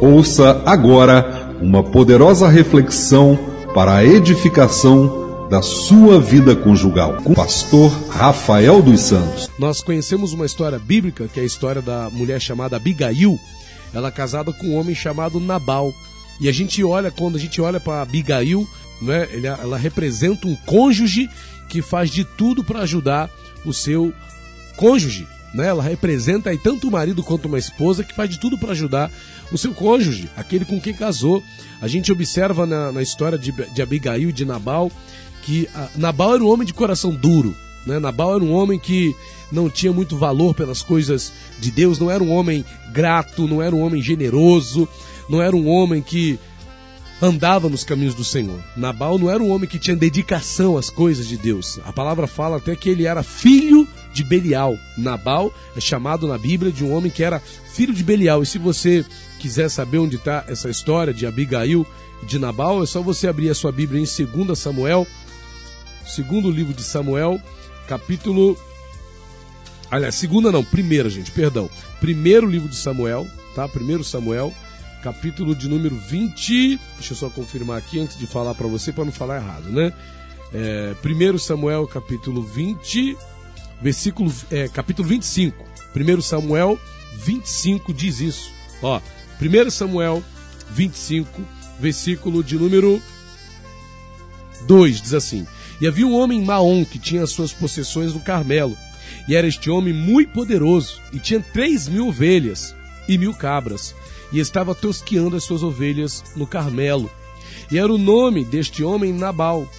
Ouça agora uma poderosa reflexão para a edificação da sua vida conjugal com o pastor Rafael dos Santos. Nós conhecemos uma história bíblica, que é a história da mulher chamada Abigail. Ela é casada com um homem chamado Nabal. E a gente olha, quando a gente olha para Abigail, né, ela representa um cônjuge que faz de tudo para ajudar o seu cônjuge. Né? Ela representa aí tanto o marido quanto uma esposa que faz de tudo para ajudar o seu cônjuge, aquele com quem casou. A gente observa na, na história de, de Abigail e de Nabal que a, Nabal era um homem de coração duro. Né? Nabal era um homem que não tinha muito valor pelas coisas de Deus, não era um homem grato, não era um homem generoso, não era um homem que andava nos caminhos do Senhor. Nabal não era um homem que tinha dedicação às coisas de Deus. A palavra fala até que ele era filho de Belial. Nabal é chamado na Bíblia de um homem que era filho de Belial. E se você quiser saber onde está essa história de Abigail e de Nabal, é só você abrir a sua Bíblia em 2 Samuel, segundo livro de Samuel, capítulo. Aliás, segunda não, primeira, gente, perdão. Primeiro livro de Samuel, tá? Primeiro Samuel, capítulo de número 20. Deixa eu só confirmar aqui antes de falar para você, para não falar errado, né? É, primeiro Samuel, capítulo 20 versículo, é, capítulo 25. 1 Samuel 25 diz isso. Ó, 1 Samuel 25, versículo de número 2 diz assim: E havia um homem Maom que tinha as suas possessões no Carmelo. E era este homem muito poderoso, e tinha três mil ovelhas e mil cabras, e estava tosqueando as suas ovelhas no Carmelo. E era o nome deste homem Nabal.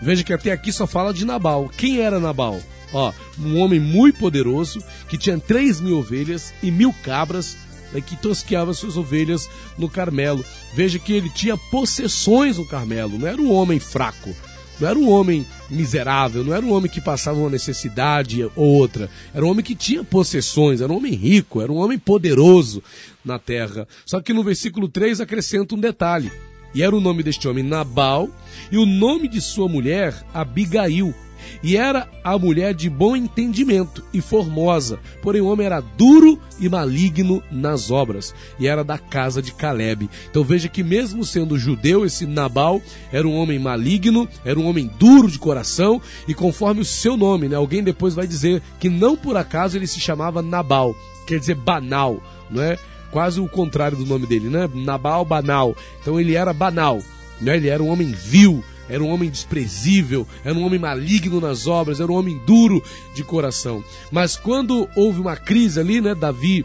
Veja que até aqui só fala de Nabal. Quem era Nabal? Ó, um homem muito poderoso que tinha três mil ovelhas e mil cabras né, que tosqueava suas ovelhas no Carmelo. Veja que ele tinha possessões no Carmelo, não era um homem fraco, não era um homem miserável, não era um homem que passava uma necessidade ou outra. Era um homem que tinha possessões, era um homem rico, era um homem poderoso na terra. Só que no versículo 3 acrescenta um detalhe. E era o nome deste homem Nabal, e o nome de sua mulher Abigail. E era a mulher de bom entendimento e formosa, porém o homem era duro e maligno nas obras, e era da casa de Caleb. Então veja que, mesmo sendo judeu, esse Nabal era um homem maligno, era um homem duro de coração, e conforme o seu nome, né, alguém depois vai dizer que não por acaso ele se chamava Nabal, quer dizer banal, não é? Quase o contrário do nome dele, né? Nabal banal. Então ele era banal, né? Ele era um homem vil, era um homem desprezível, era um homem maligno nas obras, era um homem duro de coração. Mas quando houve uma crise ali, né, Davi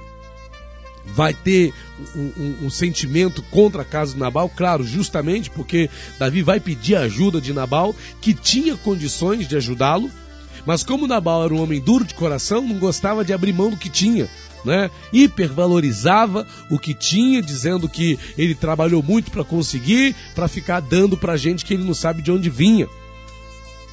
vai ter um, um, um, sentimento contra a casa de Nabal, claro, justamente porque Davi vai pedir ajuda de Nabal, que tinha condições de ajudá-lo, mas como Nabal era um homem duro de coração, não gostava de abrir mão do que tinha né? Hipervalorizava o que tinha, dizendo que ele trabalhou muito para conseguir, para ficar dando para gente que ele não sabe de onde vinha.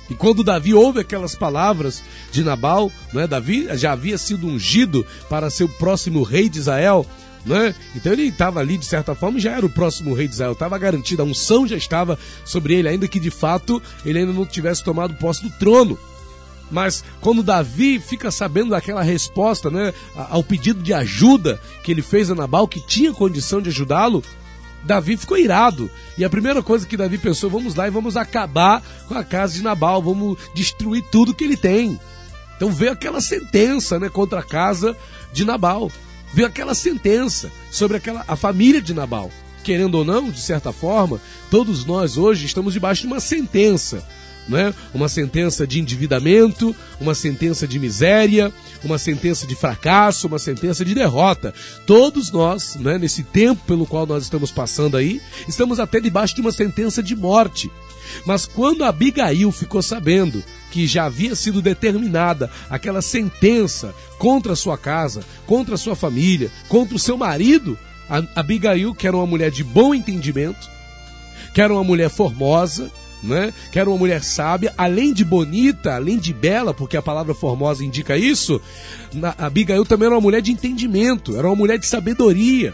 E quando Davi ouve aquelas palavras de Nabal, né? Davi já havia sido ungido para ser o próximo rei de Israel, né? Então ele estava ali, de certa forma, já era o próximo rei de Israel, estava garantida, a unção já estava sobre ele, ainda que de fato ele ainda não tivesse tomado posse do trono. Mas quando Davi fica sabendo daquela resposta, né, ao pedido de ajuda que ele fez a Nabal, que tinha condição de ajudá-lo, Davi ficou irado. E a primeira coisa que Davi pensou, vamos lá e vamos acabar com a casa de Nabal, vamos destruir tudo que ele tem. Então veio aquela sentença, né, contra a casa de Nabal. Veio aquela sentença sobre aquela a família de Nabal. Querendo ou não, de certa forma, todos nós hoje estamos debaixo de uma sentença né? uma sentença de endividamento, uma sentença de miséria, uma sentença de fracasso, uma sentença de derrota. Todos nós, né, nesse tempo pelo qual nós estamos passando aí, estamos até debaixo de uma sentença de morte. Mas quando Abigail ficou sabendo que já havia sido determinada aquela sentença contra a sua casa, contra a sua família, contra o seu marido, Abigail, que era uma mulher de bom entendimento, que era uma mulher formosa, né? Era uma mulher sábia, além de bonita, além de bela, porque a palavra formosa indica isso, a Abigail também era uma mulher de entendimento, era uma mulher de sabedoria.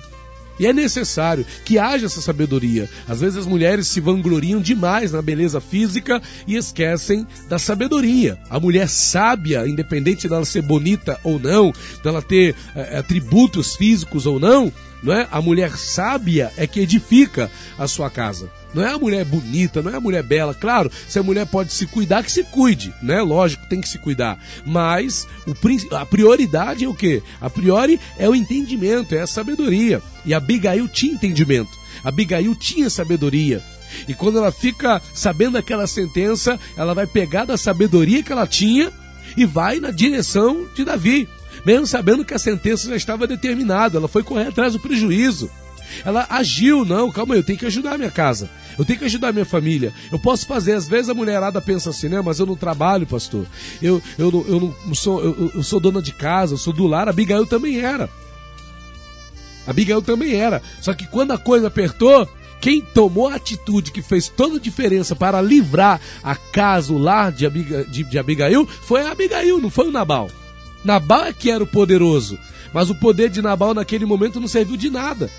E é necessário que haja essa sabedoria. Às vezes as mulheres se vangloriam demais na beleza física e esquecem da sabedoria. A mulher sábia, independente dela ser bonita ou não, dela ter é, atributos físicos ou não, não é? A mulher sábia é que edifica a sua casa. Não é a mulher bonita, não é a mulher bela. Claro, se a mulher pode se cuidar, que se cuide, né? Lógico, tem que se cuidar. Mas o, a prioridade é o quê? A priori é o entendimento, é a sabedoria. E Abigail tinha entendimento. Abigail tinha sabedoria. E quando ela fica sabendo aquela sentença, ela vai pegar da sabedoria que ela tinha e vai na direção de Davi mesmo sabendo que a sentença já estava determinada, ela foi correr atrás do prejuízo. Ela agiu, não, calma aí, eu tenho que ajudar a minha casa. Eu tenho que ajudar a minha família. Eu posso fazer, às vezes a mulherada pensa assim, né? Mas eu não trabalho, pastor. Eu, eu, eu não sou, eu, eu sou dona de casa, eu sou do lar. Abigail também era. Abigail também era. Só que quando a coisa apertou, quem tomou a atitude que fez toda a diferença para livrar a casa, o lar de, Abigail, de, de Abigail foi a Abigail, não foi o Nabal. Nabal é que era o poderoso, mas o poder de Nabal naquele momento não serviu de nada.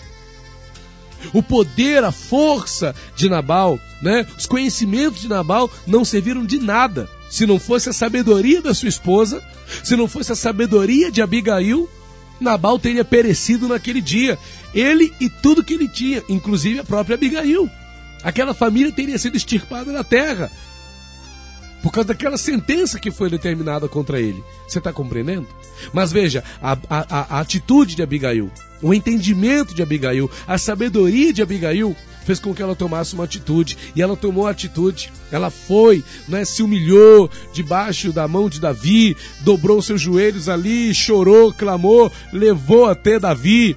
O poder, a força de Nabal, né? Os conhecimentos de Nabal não serviram de nada. Se não fosse a sabedoria da sua esposa, se não fosse a sabedoria de Abigail, Nabal teria perecido naquele dia. Ele e tudo que ele tinha, inclusive a própria Abigail. Aquela família teria sido extirpada da terra por causa daquela sentença que foi determinada contra ele. Você está compreendendo? Mas veja, a, a, a, atitude de Abigail, o entendimento de Abigail, a sabedoria de Abigail fez com que ela tomasse uma atitude. E ela tomou a atitude. Ela foi, né, se humilhou debaixo da mão de Davi, dobrou seus joelhos ali, chorou, clamou, levou até Davi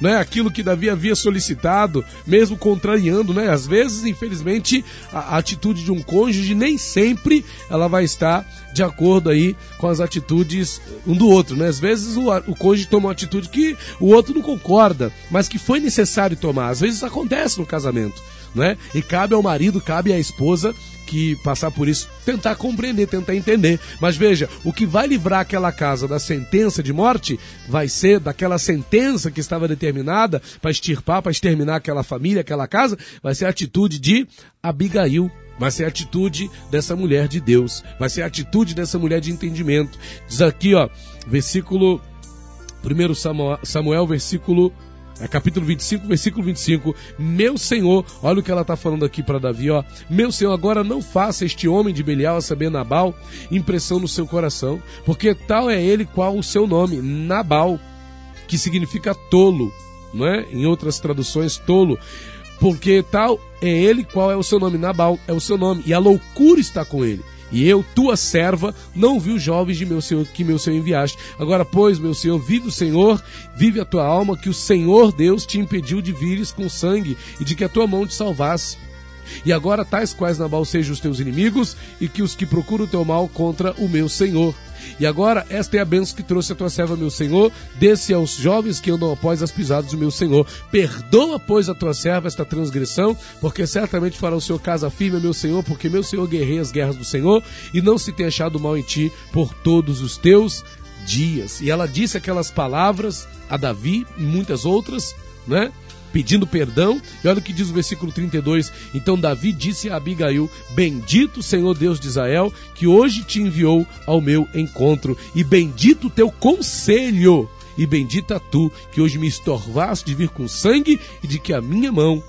né, aquilo que Davi havia solicitado, mesmo contrariando, né? Às vezes, infelizmente, a, a, atitude de um cônjuge nem sempre ela vai estar de acordo aí com as atitudes um do outro, né? Às vezes o, o cônjuge toma uma atitude que o outro não concorda, mas que foi necessário tomar. Às vezes acontece no casamento, né? E cabe ao marido, cabe à esposa que passar por isso, tentar compreender, tentar entender. Mas veja, o que vai livrar aquela casa da sentença de morte vai ser daquela sentença que estava determinada para extirpar, para exterminar aquela família, aquela casa, vai ser a atitude de Abigail. Vai ser a atitude dessa mulher de Deus. Vai ser a atitude dessa mulher de entendimento. Diz aqui, ó, versículo 1 Samuel, versículo é capítulo 25, versículo 25. Meu Senhor, olha o que ela está falando aqui para Davi, ó. Meu Senhor, agora não faça este homem de Belial, a saber Nabal, impressão no seu coração, porque tal é ele qual o seu nome, Nabal, que significa tolo, não é? Em outras traduções, tolo. Porque tal é ele qual é o seu nome, Nabal é o seu nome, e a loucura está com ele. E eu, tua serva, não vi os jovens de meu Senhor que meu Senhor enviaste. Agora, pois, meu Senhor, vive o Senhor, vive a tua alma, que o Senhor Deus te impediu de vires com sangue e de que a tua mão te salvasse. E agora, tais quais Nabal sejam os teus inimigos e que os que procuram o teu mal contra o meu Senhor. E agora, esta é a bênção que trouxe a tua serva, meu Senhor. Desce aos jovens que andam após as pisadas do meu Senhor. Perdoa, pois, a tua serva esta transgressão, porque certamente fará o Senhor casa firme, meu Senhor, porque meu Senhor guerreia as guerras do Senhor e não se tem achado mal em ti por todos os teus dias. E ela disse aquelas palavras a Davi e muitas outras, né? pedindo perdão. E olha o que diz o versículo 32. Então Davi disse a Abigail: Bendito Senhor Deus de Israel, que hoje te enviou ao meu encontro, e bendito o teu conselho, e bendita tu, que hoje me estorvaste de vir com sangue e de que a minha mão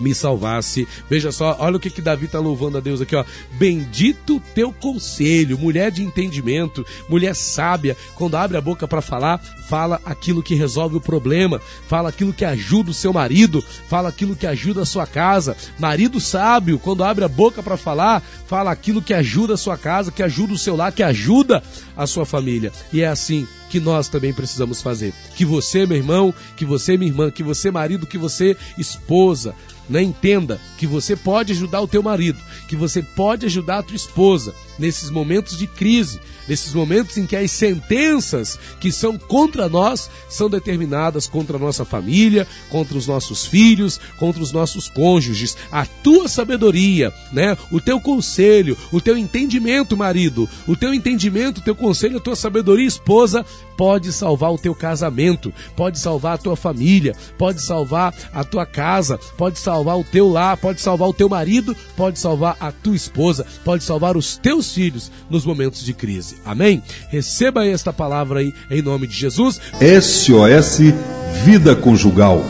me salvasse. Veja só, olha o que, que Davi está louvando a Deus aqui, ó. Bendito teu conselho, mulher de entendimento, mulher sábia, quando abre a boca para falar, fala aquilo que resolve o problema, fala aquilo que ajuda o seu marido, fala aquilo que ajuda a sua casa. Marido sábio, quando abre a boca para falar, fala aquilo que ajuda a sua casa, que ajuda o seu lar, que ajuda a sua família. E é assim que nós também precisamos fazer. Que você, meu irmão, que você, minha irmã, que você, marido, que você, esposa, né? Entenda que você pode ajudar o teu marido, que você pode ajudar a tua esposa nesses momentos de crise, nesses momentos em que as sentenças que são contra nós são determinadas contra a nossa família, contra os nossos filhos, contra os nossos cônjuges. A tua sabedoria, né? O teu conselho, o teu entendimento, marido, o teu entendimento, o teu conselho, a tua sabedoria, esposa, pode salvar o teu casamento, pode salvar a tua família, pode salvar a tua casa, pode salvar o teu lar, pode salvar o teu marido, pode salvar a tua esposa, pode salvar os teus filhos nos momentos de crise. Amém? Receba esta palavra aí em nome de Jesus. SOS vida conjugal